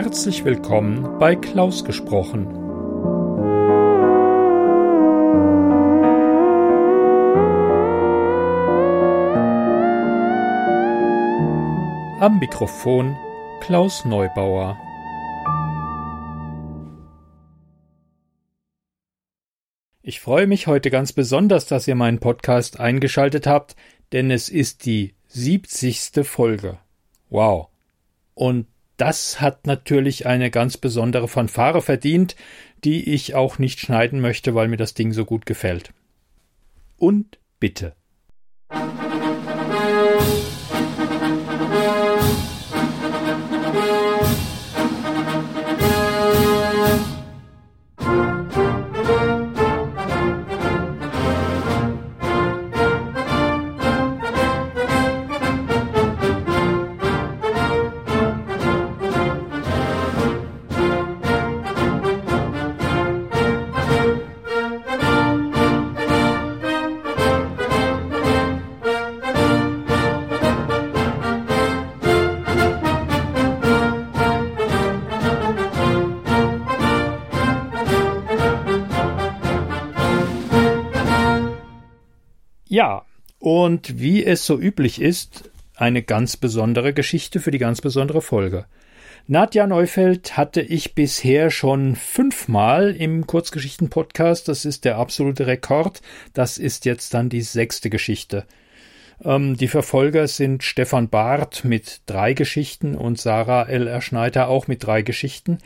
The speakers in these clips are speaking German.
Herzlich willkommen bei Klaus gesprochen. Am Mikrofon Klaus Neubauer. Ich freue mich heute ganz besonders, dass ihr meinen Podcast eingeschaltet habt, denn es ist die siebzigste Folge. Wow. Und das hat natürlich eine ganz besondere Fanfare verdient, die ich auch nicht schneiden möchte, weil mir das Ding so gut gefällt. Und bitte. Und wie es so üblich ist, eine ganz besondere Geschichte für die ganz besondere Folge. Nadja Neufeld hatte ich bisher schon fünfmal im Kurzgeschichten-Podcast. Das ist der absolute Rekord. Das ist jetzt dann die sechste Geschichte. Ähm, die Verfolger sind Stefan Barth mit drei Geschichten und Sarah L. Erschneider auch mit drei Geschichten.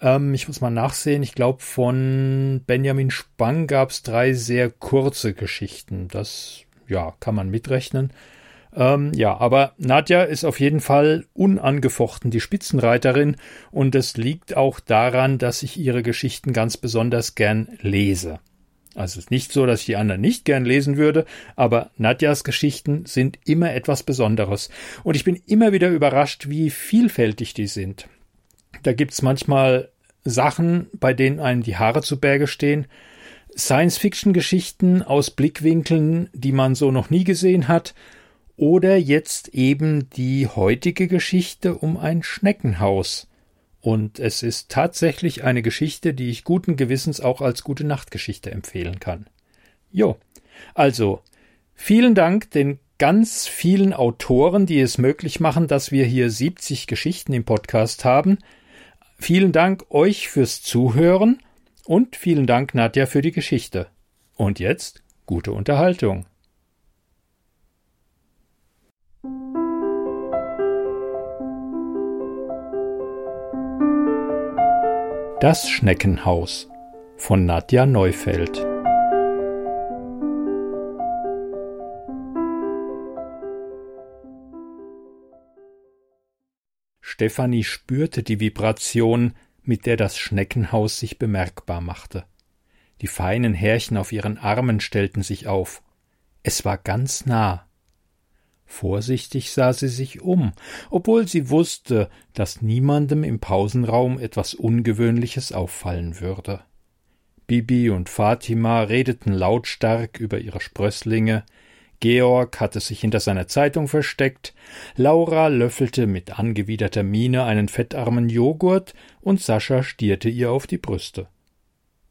Ähm, ich muss mal nachsehen. Ich glaube, von Benjamin Spang gab es drei sehr kurze Geschichten. Das, ja, kann man mitrechnen. Ähm, ja, aber Nadja ist auf jeden Fall unangefochten die Spitzenreiterin und es liegt auch daran, dass ich ihre Geschichten ganz besonders gern lese. Also es ist nicht so, dass ich die anderen nicht gern lesen würde, aber Nadjas Geschichten sind immer etwas Besonderes. Und ich bin immer wieder überrascht, wie vielfältig die sind. Da gibt's manchmal Sachen, bei denen einem die Haare zu Berge stehen. Science-Fiction-Geschichten aus Blickwinkeln, die man so noch nie gesehen hat. Oder jetzt eben die heutige Geschichte um ein Schneckenhaus. Und es ist tatsächlich eine Geschichte, die ich guten Gewissens auch als gute Nachtgeschichte empfehlen kann. Jo. Also, vielen Dank den ganz vielen Autoren, die es möglich machen, dass wir hier 70 Geschichten im Podcast haben. Vielen Dank euch fürs Zuhören und vielen Dank Nadja für die Geschichte. Und jetzt gute Unterhaltung. Das Schneckenhaus von Nadja Neufeld Stefanie spürte die Vibration, mit der das Schneckenhaus sich bemerkbar machte. Die feinen Härchen auf ihren Armen stellten sich auf. Es war ganz nah. Vorsichtig sah sie sich um, obwohl sie wusste, dass niemandem im Pausenraum etwas Ungewöhnliches auffallen würde. Bibi und Fatima redeten lautstark über ihre Sprösslinge, Georg hatte sich hinter seiner Zeitung versteckt, Laura löffelte mit angewiderter Miene einen fettarmen Joghurt und Sascha stierte ihr auf die Brüste.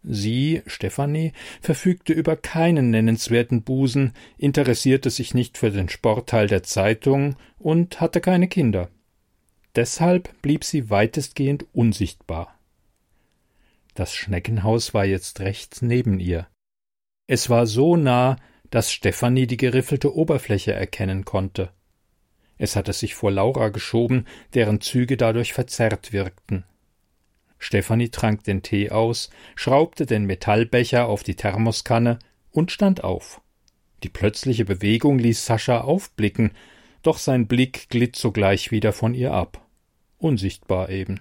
Sie, Stefanie, verfügte über keinen nennenswerten Busen, interessierte sich nicht für den Sportteil der Zeitung und hatte keine Kinder. Deshalb blieb sie weitestgehend unsichtbar. Das Schneckenhaus war jetzt rechts neben ihr. Es war so nah, dass Stefanie die geriffelte Oberfläche erkennen konnte. Es hatte sich vor Laura geschoben, deren Züge dadurch verzerrt wirkten. Stefanie trank den Tee aus, schraubte den Metallbecher auf die Thermoskanne und stand auf. Die plötzliche Bewegung ließ Sascha aufblicken, doch sein Blick glitt sogleich wieder von ihr ab. Unsichtbar eben.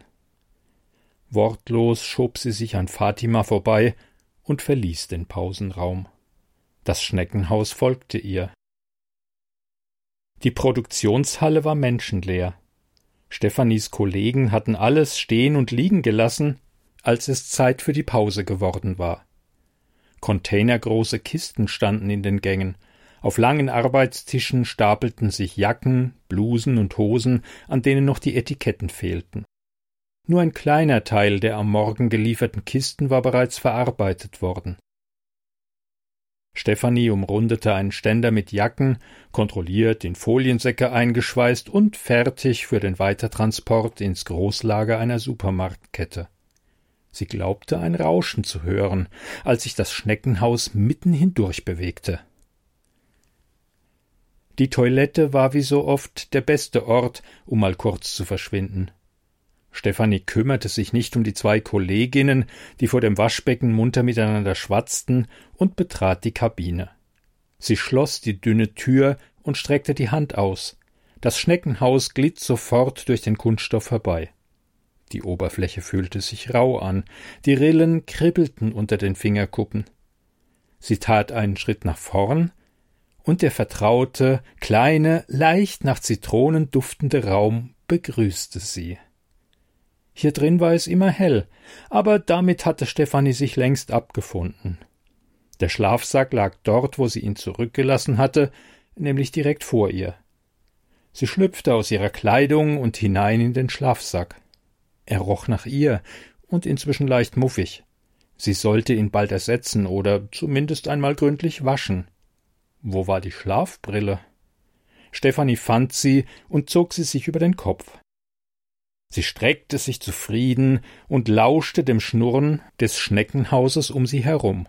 Wortlos schob sie sich an Fatima vorbei und verließ den Pausenraum. Das Schneckenhaus folgte ihr. Die Produktionshalle war menschenleer. Stephanies Kollegen hatten alles stehen und liegen gelassen, als es Zeit für die Pause geworden war. Containergroße Kisten standen in den Gängen, auf langen Arbeitstischen stapelten sich Jacken, Blusen und Hosen, an denen noch die Etiketten fehlten. Nur ein kleiner Teil der am Morgen gelieferten Kisten war bereits verarbeitet worden. Stefanie umrundete einen Ständer mit Jacken, kontrolliert, in Foliensäcke eingeschweißt und fertig für den Weitertransport ins Großlager einer Supermarktkette. Sie glaubte ein Rauschen zu hören, als sich das Schneckenhaus mitten hindurch bewegte. Die Toilette war wie so oft der beste Ort, um mal kurz zu verschwinden. Stefanie kümmerte sich nicht um die zwei Kolleginnen, die vor dem Waschbecken munter miteinander schwatzten, und betrat die Kabine. Sie schloss die dünne Tür und streckte die Hand aus. Das Schneckenhaus glitt sofort durch den Kunststoff herbei. Die Oberfläche fühlte sich rau an, die Rillen kribbelten unter den Fingerkuppen. Sie tat einen Schritt nach vorn, und der vertraute, kleine, leicht nach Zitronen duftende Raum begrüßte sie. Hier drin war es immer hell, aber damit hatte Stefanie sich längst abgefunden. Der Schlafsack lag dort, wo sie ihn zurückgelassen hatte, nämlich direkt vor ihr. Sie schlüpfte aus ihrer Kleidung und hinein in den Schlafsack. Er roch nach ihr und inzwischen leicht muffig. Sie sollte ihn bald ersetzen oder zumindest einmal gründlich waschen. Wo war die Schlafbrille? Stefanie fand sie und zog sie sich über den Kopf. Sie streckte sich zufrieden und lauschte dem Schnurren des Schneckenhauses um sie herum.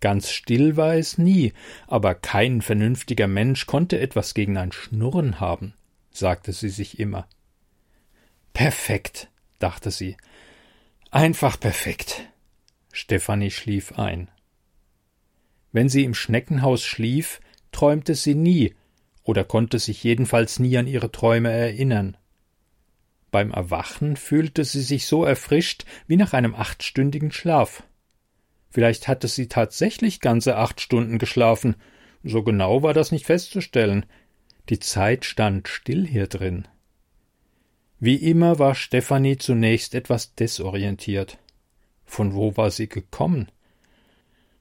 Ganz still war es nie, aber kein vernünftiger Mensch konnte etwas gegen ein Schnurren haben, sagte sie sich immer. Perfekt, dachte sie. Einfach perfekt. Stefanie schlief ein. Wenn sie im Schneckenhaus schlief, träumte sie nie oder konnte sich jedenfalls nie an ihre Träume erinnern. Beim Erwachen fühlte sie sich so erfrischt wie nach einem achtstündigen Schlaf. Vielleicht hatte sie tatsächlich ganze acht Stunden geschlafen, so genau war das nicht festzustellen. Die Zeit stand still hier drin. Wie immer war Stefanie zunächst etwas desorientiert. Von wo war sie gekommen?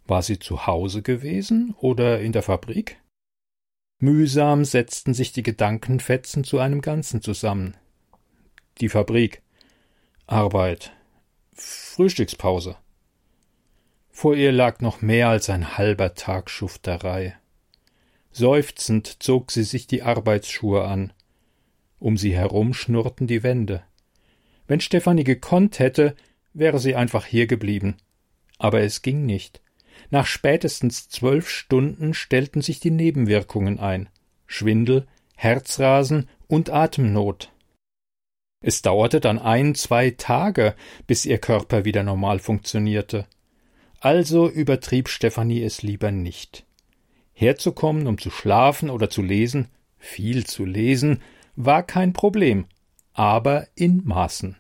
War sie zu Hause gewesen oder in der Fabrik? Mühsam setzten sich die Gedankenfetzen zu einem Ganzen zusammen die Fabrik, Arbeit, Frühstückspause. Vor ihr lag noch mehr als ein halber Tag Schufterei. Seufzend zog sie sich die Arbeitsschuhe an. Um sie herum schnurrten die Wände. Wenn Stefanie gekonnt hätte, wäre sie einfach hier geblieben. Aber es ging nicht. Nach spätestens zwölf Stunden stellten sich die Nebenwirkungen ein Schwindel, Herzrasen und Atemnot. Es dauerte dann ein, zwei Tage, bis ihr Körper wieder normal funktionierte. Also übertrieb Stefanie es lieber nicht. Herzukommen, um zu schlafen oder zu lesen, viel zu lesen, war kein Problem, aber in Maßen.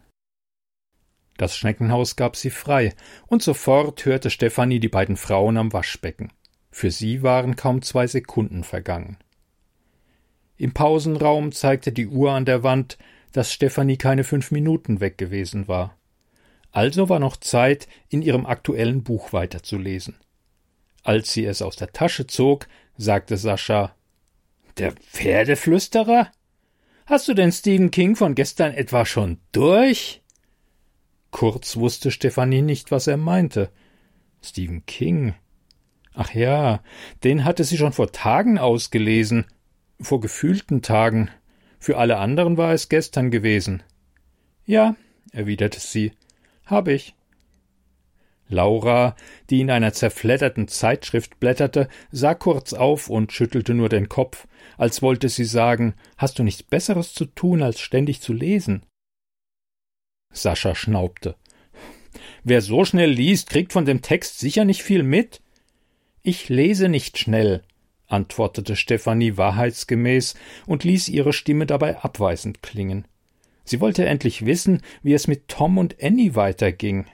Das Schneckenhaus gab sie frei, und sofort hörte Stefanie die beiden Frauen am Waschbecken. Für sie waren kaum zwei Sekunden vergangen. Im Pausenraum zeigte die Uhr an der Wand dass Stefanie keine fünf Minuten weg gewesen war. Also war noch Zeit, in ihrem aktuellen Buch weiterzulesen. Als sie es aus der Tasche zog, sagte Sascha Der Pferdeflüsterer? Hast du den Stephen King von gestern etwa schon durch? Kurz wusste Stefanie nicht, was er meinte. Stephen King. Ach ja, den hatte sie schon vor Tagen ausgelesen, vor gefühlten Tagen, für alle anderen war es gestern gewesen. Ja, erwiderte sie, hab ich. Laura, die in einer zerfledderten Zeitschrift blätterte, sah kurz auf und schüttelte nur den Kopf, als wollte sie sagen, hast du nichts Besseres zu tun, als ständig zu lesen? Sascha schnaubte. Wer so schnell liest, kriegt von dem Text sicher nicht viel mit. Ich lese nicht schnell, antwortete Stefanie wahrheitsgemäß und ließ ihre Stimme dabei abweisend klingen. Sie wollte endlich wissen, wie es mit Tom und Annie weiterging.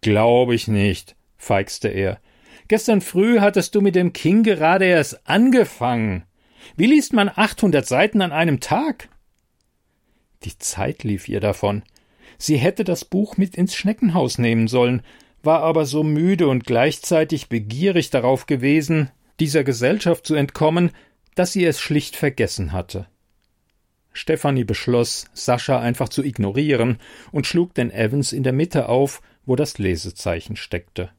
Glaube ich nicht, feixte er. Gestern früh hattest du mit dem King gerade erst angefangen. Wie liest man achthundert Seiten an einem Tag? Die Zeit lief ihr davon. Sie hätte das Buch mit ins Schneckenhaus nehmen sollen, war aber so müde und gleichzeitig begierig darauf gewesen, dieser Gesellschaft zu entkommen, dass sie es schlicht vergessen hatte. Stefanie beschloss, Sascha einfach zu ignorieren und schlug den Evans in der Mitte auf, wo das Lesezeichen steckte.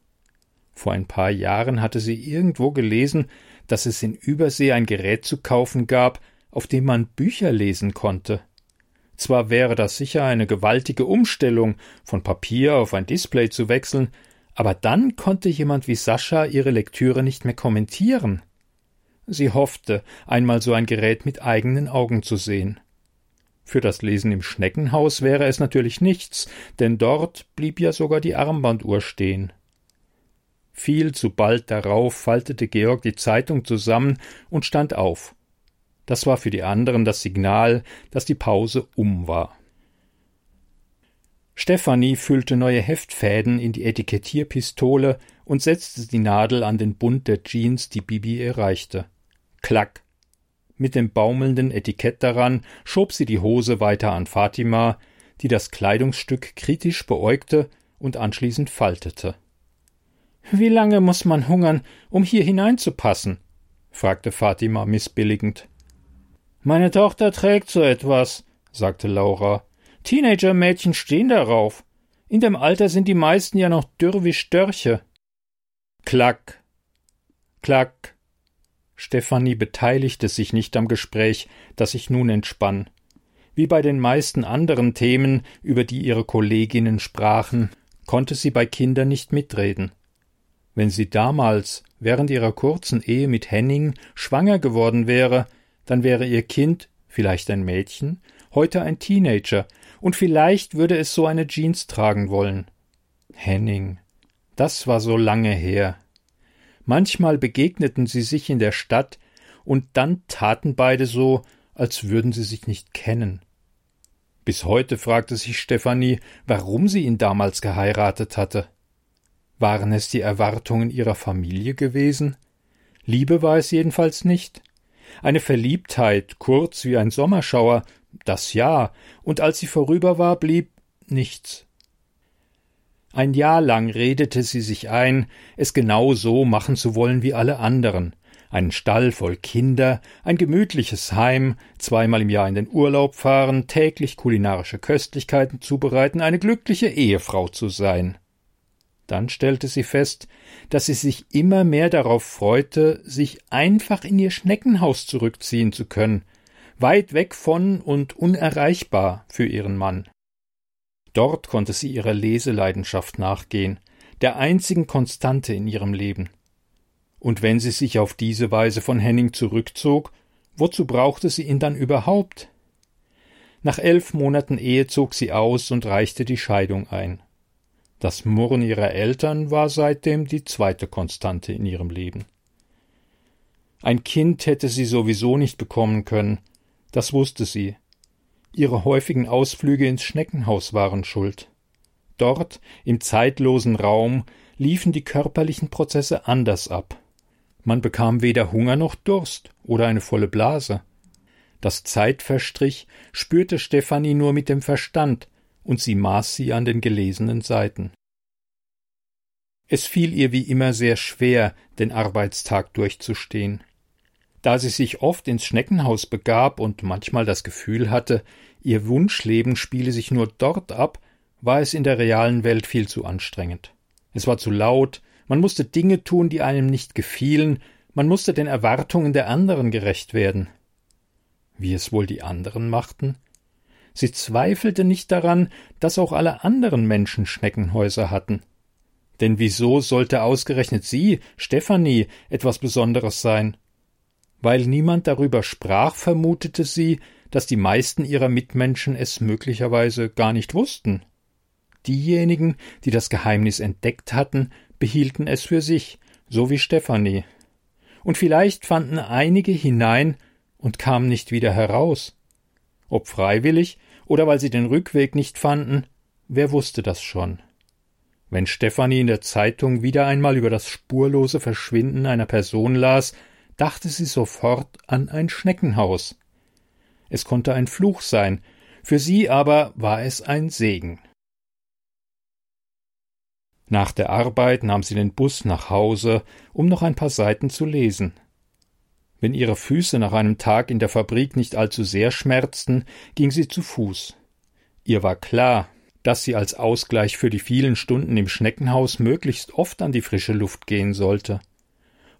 Vor ein paar Jahren hatte sie irgendwo gelesen, dass es in Übersee ein Gerät zu kaufen gab, auf dem man Bücher lesen konnte. Zwar wäre das sicher eine gewaltige Umstellung, von Papier auf ein Display zu wechseln, aber dann konnte jemand wie Sascha ihre Lektüre nicht mehr kommentieren. Sie hoffte, einmal so ein Gerät mit eigenen Augen zu sehen. Für das Lesen im Schneckenhaus wäre es natürlich nichts, denn dort blieb ja sogar die Armbanduhr stehen. Viel zu bald darauf faltete Georg die Zeitung zusammen und stand auf. Das war für die anderen das Signal, dass die Pause um war. Stefanie füllte neue Heftfäden in die Etikettierpistole und setzte die Nadel an den Bund der Jeans, die Bibi erreichte. Klack. Mit dem baumelnden Etikett daran schob sie die Hose weiter an Fatima, die das Kleidungsstück kritisch beäugte und anschließend faltete. Wie lange muss man hungern, um hier hineinzupassen? fragte Fatima missbilligend. Meine Tochter trägt so etwas, sagte Laura. Teenager-Mädchen stehen darauf. In dem Alter sind die meisten ja noch dürr wie Störche. Klack. Klack. Stefanie beteiligte sich nicht am Gespräch, das sich nun entspann. Wie bei den meisten anderen Themen, über die ihre Kolleginnen sprachen, konnte sie bei Kindern nicht mitreden. Wenn sie damals, während ihrer kurzen Ehe mit Henning, schwanger geworden wäre, dann wäre ihr Kind, vielleicht ein Mädchen, heute ein Teenager, und vielleicht würde es so eine Jeans tragen wollen. Henning. Das war so lange her. Manchmal begegneten sie sich in der Stadt, und dann taten beide so, als würden sie sich nicht kennen. Bis heute fragte sich Stefanie, warum sie ihn damals geheiratet hatte. Waren es die Erwartungen ihrer Familie gewesen? Liebe war es jedenfalls nicht. Eine Verliebtheit, kurz wie ein Sommerschauer, das ja, und als sie vorüber war, blieb nichts. Ein Jahr lang redete sie sich ein, es genau so machen zu wollen wie alle anderen. Einen Stall voll Kinder, ein gemütliches Heim, zweimal im Jahr in den Urlaub fahren, täglich kulinarische Köstlichkeiten zubereiten, eine glückliche Ehefrau zu sein. Dann stellte sie fest, dass sie sich immer mehr darauf freute, sich einfach in ihr Schneckenhaus zurückziehen zu können, weit weg von und unerreichbar für ihren Mann. Dort konnte sie ihrer Leseleidenschaft nachgehen, der einzigen Konstante in ihrem Leben. Und wenn sie sich auf diese Weise von Henning zurückzog, wozu brauchte sie ihn dann überhaupt? Nach elf Monaten Ehe zog sie aus und reichte die Scheidung ein. Das Murren ihrer Eltern war seitdem die zweite Konstante in ihrem Leben. Ein Kind hätte sie sowieso nicht bekommen können, das wusste sie, Ihre häufigen Ausflüge ins Schneckenhaus waren schuld. Dort, im zeitlosen Raum, liefen die körperlichen Prozesse anders ab. Man bekam weder Hunger noch Durst oder eine volle Blase. Das Zeitverstrich spürte Stefanie nur mit dem Verstand, und sie maß sie an den gelesenen Seiten. Es fiel ihr wie immer sehr schwer, den Arbeitstag durchzustehen. Da sie sich oft ins Schneckenhaus begab und manchmal das Gefühl hatte, ihr Wunschleben spiele sich nur dort ab, war es in der realen Welt viel zu anstrengend. Es war zu laut, man musste Dinge tun, die einem nicht gefielen, man musste den Erwartungen der anderen gerecht werden. Wie es wohl die anderen machten? Sie zweifelte nicht daran, dass auch alle anderen Menschen Schneckenhäuser hatten. Denn wieso sollte ausgerechnet sie, Stefanie, etwas Besonderes sein? Weil niemand darüber sprach, vermutete sie, dass die meisten ihrer Mitmenschen es möglicherweise gar nicht wussten. Diejenigen, die das Geheimnis entdeckt hatten, behielten es für sich, so wie Stefanie. Und vielleicht fanden einige hinein und kamen nicht wieder heraus. Ob freiwillig oder weil sie den Rückweg nicht fanden, wer wusste das schon. Wenn Stefanie in der Zeitung wieder einmal über das spurlose Verschwinden einer Person las, dachte sie sofort an ein Schneckenhaus. Es konnte ein Fluch sein, für sie aber war es ein Segen. Nach der Arbeit nahm sie den Bus nach Hause, um noch ein paar Seiten zu lesen. Wenn ihre Füße nach einem Tag in der Fabrik nicht allzu sehr schmerzten, ging sie zu Fuß. Ihr war klar, dass sie als Ausgleich für die vielen Stunden im Schneckenhaus möglichst oft an die frische Luft gehen sollte.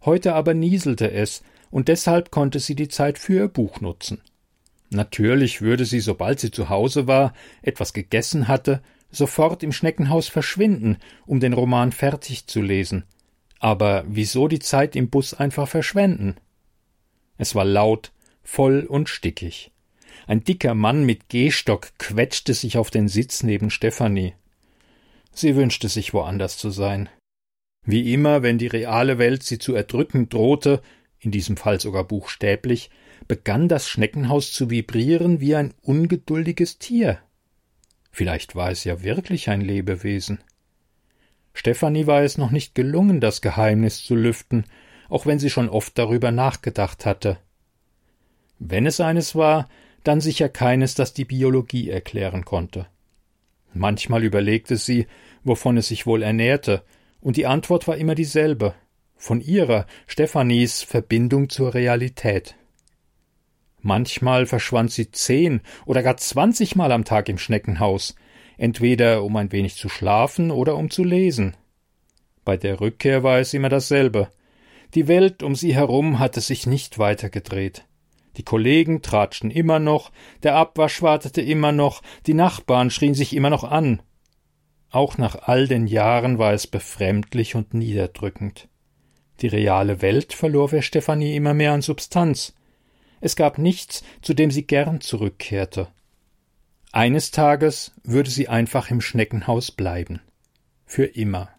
Heute aber nieselte es, und deshalb konnte sie die Zeit für ihr Buch nutzen. Natürlich würde sie, sobald sie zu Hause war, etwas gegessen hatte, sofort im Schneckenhaus verschwinden, um den Roman fertig zu lesen. Aber wieso die Zeit im Bus einfach verschwenden? Es war laut, voll und stickig. Ein dicker Mann mit Gehstock quetschte sich auf den Sitz neben Stefanie. Sie wünschte sich woanders zu sein. Wie immer, wenn die reale Welt sie zu erdrücken drohte, in diesem Fall sogar buchstäblich, begann das Schneckenhaus zu vibrieren wie ein ungeduldiges Tier. Vielleicht war es ja wirklich ein Lebewesen. Stefanie war es noch nicht gelungen, das Geheimnis zu lüften, auch wenn sie schon oft darüber nachgedacht hatte. Wenn es eines war, dann sicher keines, das die Biologie erklären konnte. Manchmal überlegte sie, wovon es sich wohl ernährte, und die Antwort war immer dieselbe von ihrer, Stephanies, Verbindung zur Realität. Manchmal verschwand sie zehn oder gar zwanzigmal am Tag im Schneckenhaus, entweder um ein wenig zu schlafen oder um zu lesen. Bei der Rückkehr war es immer dasselbe. Die Welt um sie herum hatte sich nicht weiter gedreht. Die Kollegen tratschten immer noch, der Abwasch wartete immer noch, die Nachbarn schrien sich immer noch an. Auch nach all den Jahren war es befremdlich und niederdrückend. Die reale Welt verlor für Stefanie immer mehr an Substanz. Es gab nichts, zu dem sie gern zurückkehrte. Eines Tages würde sie einfach im Schneckenhaus bleiben. Für immer.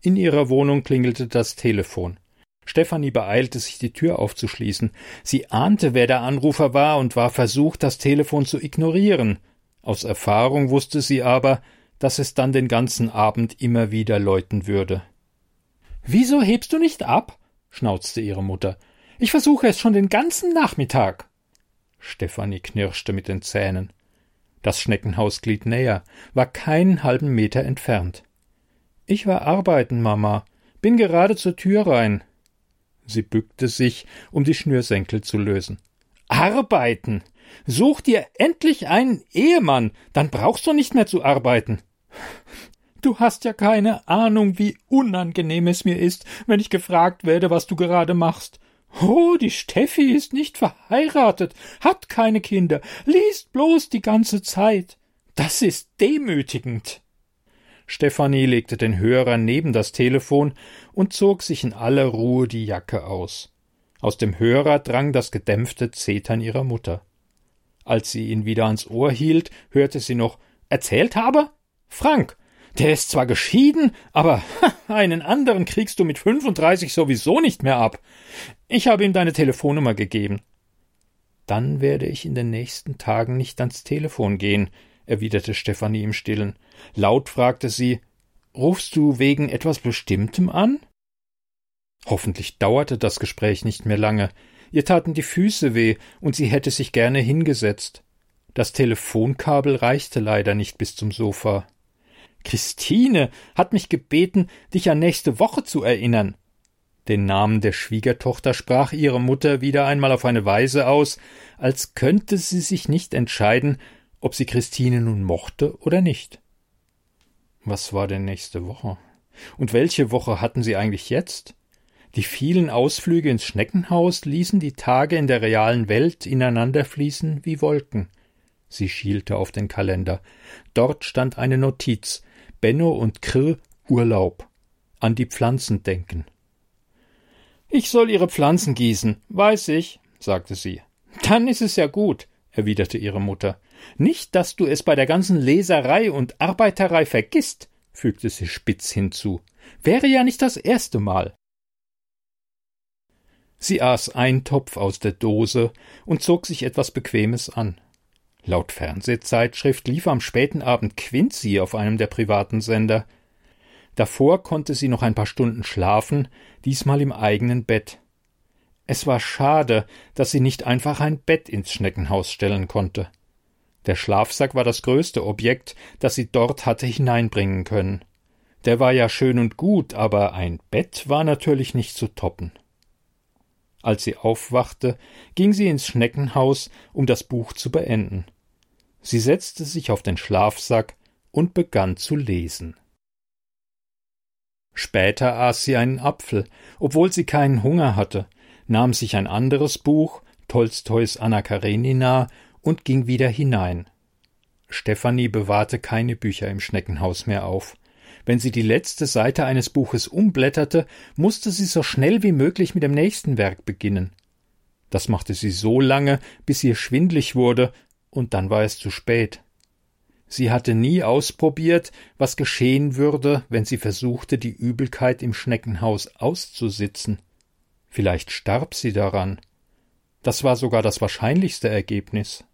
In ihrer Wohnung klingelte das Telefon. Stefanie beeilte sich, die Tür aufzuschließen. Sie ahnte, wer der Anrufer war und war versucht, das Telefon zu ignorieren. Aus Erfahrung wusste sie aber, dass es dann den ganzen Abend immer wieder läuten würde. Wieso hebst du nicht ab? schnauzte ihre Mutter. Ich versuche es schon den ganzen Nachmittag. Stefanie knirschte mit den Zähnen. Das Schneckenhaus glied näher, war keinen halben Meter entfernt. Ich war arbeiten, Mama. Bin gerade zur Tür rein. Sie bückte sich, um die Schnürsenkel zu lösen. Arbeiten. Such dir endlich einen Ehemann, dann brauchst du nicht mehr zu arbeiten. Du hast ja keine Ahnung, wie unangenehm es mir ist, wenn ich gefragt werde, was du gerade machst. Oh, die Steffi ist nicht verheiratet, hat keine Kinder, liest bloß die ganze Zeit. Das ist demütigend. Stefanie legte den Hörer neben das Telefon und zog sich in aller Ruhe die Jacke aus. Aus dem Hörer drang das gedämpfte Zetern ihrer Mutter. Als sie ihn wieder ans Ohr hielt, hörte sie noch Erzählt habe? Frank, der ist zwar geschieden, aber einen anderen kriegst du mit 35 sowieso nicht mehr ab. Ich habe ihm deine Telefonnummer gegeben. Dann werde ich in den nächsten Tagen nicht ans Telefon gehen, erwiderte Stefanie im Stillen. Laut fragte sie Rufst du wegen etwas Bestimmtem an? Hoffentlich dauerte das Gespräch nicht mehr lange. Ihr taten die Füße weh, und sie hätte sich gerne hingesetzt. Das Telefonkabel reichte leider nicht bis zum Sofa. Christine hat mich gebeten, dich an nächste Woche zu erinnern. Den Namen der Schwiegertochter sprach ihre Mutter wieder einmal auf eine Weise aus, als könnte sie sich nicht entscheiden, ob sie Christine nun mochte oder nicht. Was war denn nächste Woche? Und welche Woche hatten sie eigentlich jetzt? Die vielen Ausflüge ins Schneckenhaus ließen die Tage in der realen Welt ineinanderfließen wie Wolken. Sie schielte auf den Kalender. Dort stand eine Notiz Benno und Krr Urlaub. An die Pflanzen denken. Ich soll Ihre Pflanzen gießen, weiß ich, sagte sie. Dann ist es ja gut, erwiderte ihre Mutter. Nicht, dass du es bei der ganzen Leserei und Arbeiterei vergisst, fügte sie spitz hinzu. Wäre ja nicht das erste Mal. Sie aß Eintopf aus der Dose und zog sich etwas Bequemes an. Laut Fernsehzeitschrift lief am späten Abend Quincy auf einem der privaten Sender. Davor konnte sie noch ein paar Stunden schlafen, diesmal im eigenen Bett. Es war schade, dass sie nicht einfach ein Bett ins Schneckenhaus stellen konnte. Der Schlafsack war das größte Objekt, das sie dort hatte hineinbringen können. Der war ja schön und gut, aber ein Bett war natürlich nicht zu toppen. Als sie aufwachte, ging sie ins Schneckenhaus, um das Buch zu beenden. Sie setzte sich auf den Schlafsack und begann zu lesen. Später aß sie einen Apfel, obwohl sie keinen Hunger hatte, nahm sich ein anderes Buch, Tolstois Anna Karenina, und ging wieder hinein. Stefanie bewahrte keine Bücher im Schneckenhaus mehr auf. Wenn sie die letzte Seite eines Buches umblätterte, musste sie so schnell wie möglich mit dem nächsten Werk beginnen. Das machte sie so lange, bis ihr schwindlig wurde, und dann war es zu spät. Sie hatte nie ausprobiert, was geschehen würde, wenn sie versuchte, die Übelkeit im Schneckenhaus auszusitzen. Vielleicht starb sie daran. Das war sogar das wahrscheinlichste Ergebnis.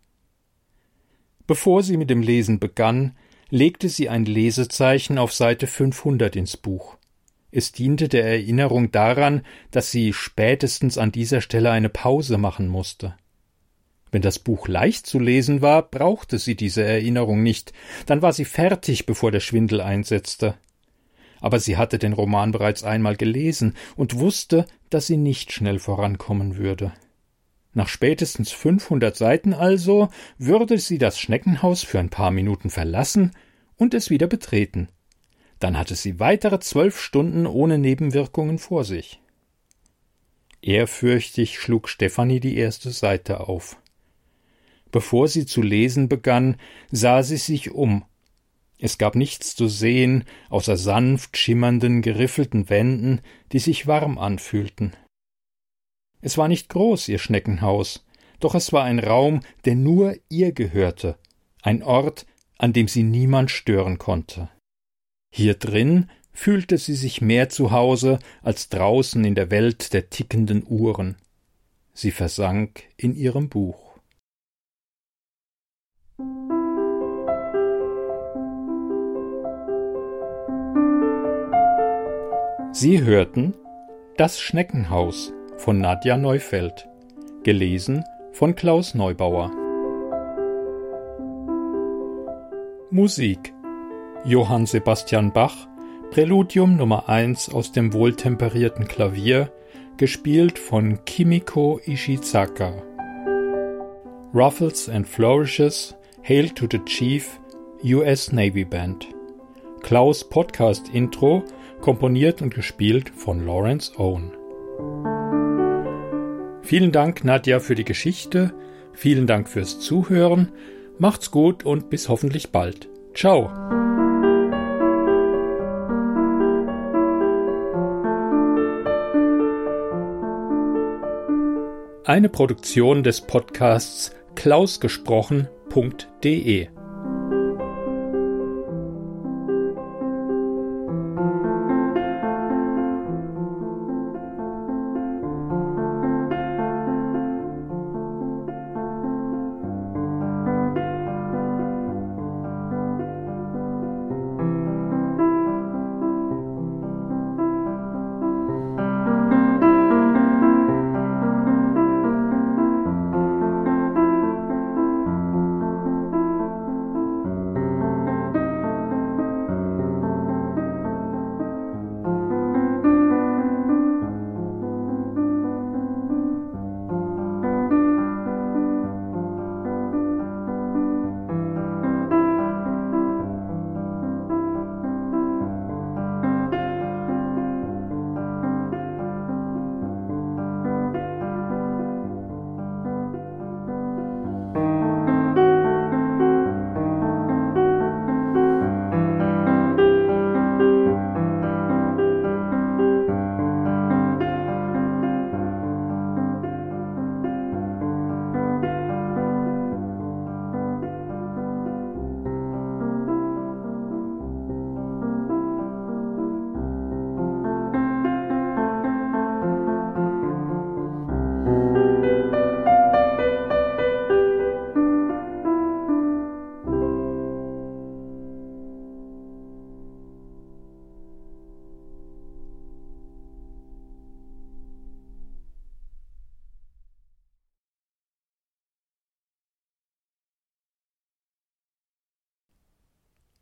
Bevor sie mit dem Lesen begann, legte sie ein Lesezeichen auf Seite 500 ins Buch. Es diente der Erinnerung daran, dass sie spätestens an dieser Stelle eine Pause machen musste. Wenn das Buch leicht zu lesen war, brauchte sie diese Erinnerung nicht, dann war sie fertig, bevor der Schwindel einsetzte. Aber sie hatte den Roman bereits einmal gelesen und wusste, dass sie nicht schnell vorankommen würde. Nach spätestens 500 Seiten also würde sie das Schneckenhaus für ein paar Minuten verlassen und es wieder betreten. Dann hatte sie weitere zwölf Stunden ohne Nebenwirkungen vor sich. Ehrfürchtig schlug Stefanie die erste Seite auf. Bevor sie zu lesen begann, sah sie sich um. Es gab nichts zu sehen, außer sanft schimmernden, geriffelten Wänden, die sich warm anfühlten. Es war nicht groß, ihr Schneckenhaus, doch es war ein Raum, der nur ihr gehörte, ein Ort, an dem sie niemand stören konnte. Hier drin fühlte sie sich mehr zu Hause als draußen in der Welt der tickenden Uhren. Sie versank in ihrem Buch. Sie hörten Das Schneckenhaus von Nadja Neufeld. Gelesen von Klaus Neubauer. Musik Johann Sebastian Bach Präludium Nummer 1 aus dem wohltemperierten Klavier, gespielt von Kimiko Ishizaka. Ruffles and Flourishes Hail to the Chief US Navy Band. Klaus Podcast Intro, komponiert und gespielt von Lawrence Owen. Vielen Dank, Nadja, für die Geschichte. Vielen Dank fürs Zuhören. Macht's gut und bis hoffentlich bald. Ciao. Eine Produktion des Podcasts klausgesprochen.de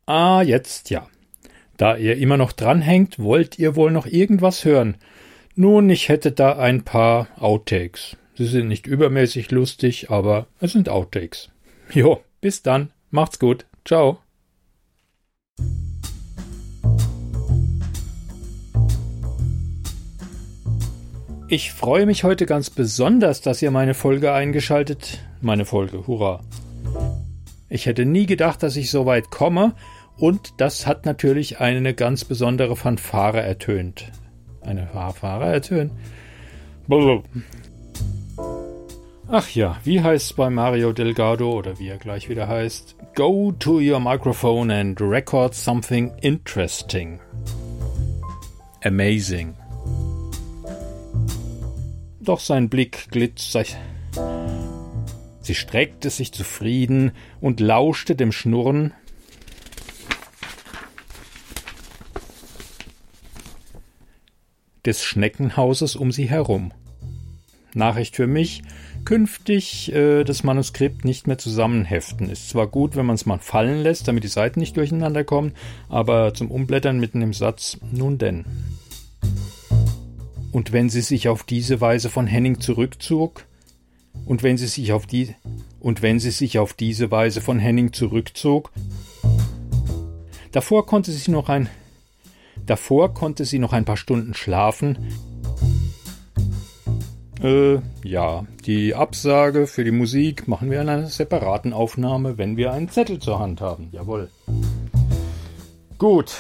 Ah, jetzt ja. Da ihr immer noch dranhängt, wollt ihr wohl noch irgendwas hören. Nun, ich hätte da ein paar Outtakes. Sie sind nicht übermäßig lustig, aber es sind Outtakes. Jo, bis dann. Macht's gut. Ciao. Ich freue mich heute ganz besonders, dass ihr meine Folge eingeschaltet. Meine Folge, hurra. Ich hätte nie gedacht, dass ich so weit komme, und das hat natürlich eine ganz besondere Fanfare ertönt. Eine Fanfare ertönt? Ach ja, wie heißt es bei Mario Delgado oder wie er gleich wieder heißt? Go to your microphone and record something interesting. Amazing. Doch sein Blick glitt. Sie streckte sich zufrieden und lauschte dem Schnurren des Schneckenhauses um sie herum. Nachricht für mich, künftig äh, das Manuskript nicht mehr zusammenheften. Ist zwar gut, wenn man es mal fallen lässt, damit die Seiten nicht durcheinander kommen, aber zum Umblättern mitten im Satz, nun denn. Und wenn sie sich auf diese Weise von Henning zurückzog, und wenn sie sich auf die und wenn sie sich auf diese Weise von Henning zurückzog, davor konnte sie noch ein davor konnte sie noch ein paar Stunden schlafen. Äh, ja, die Absage für die Musik machen wir in einer separaten Aufnahme, wenn wir einen Zettel zur Hand haben. Jawohl. Gut,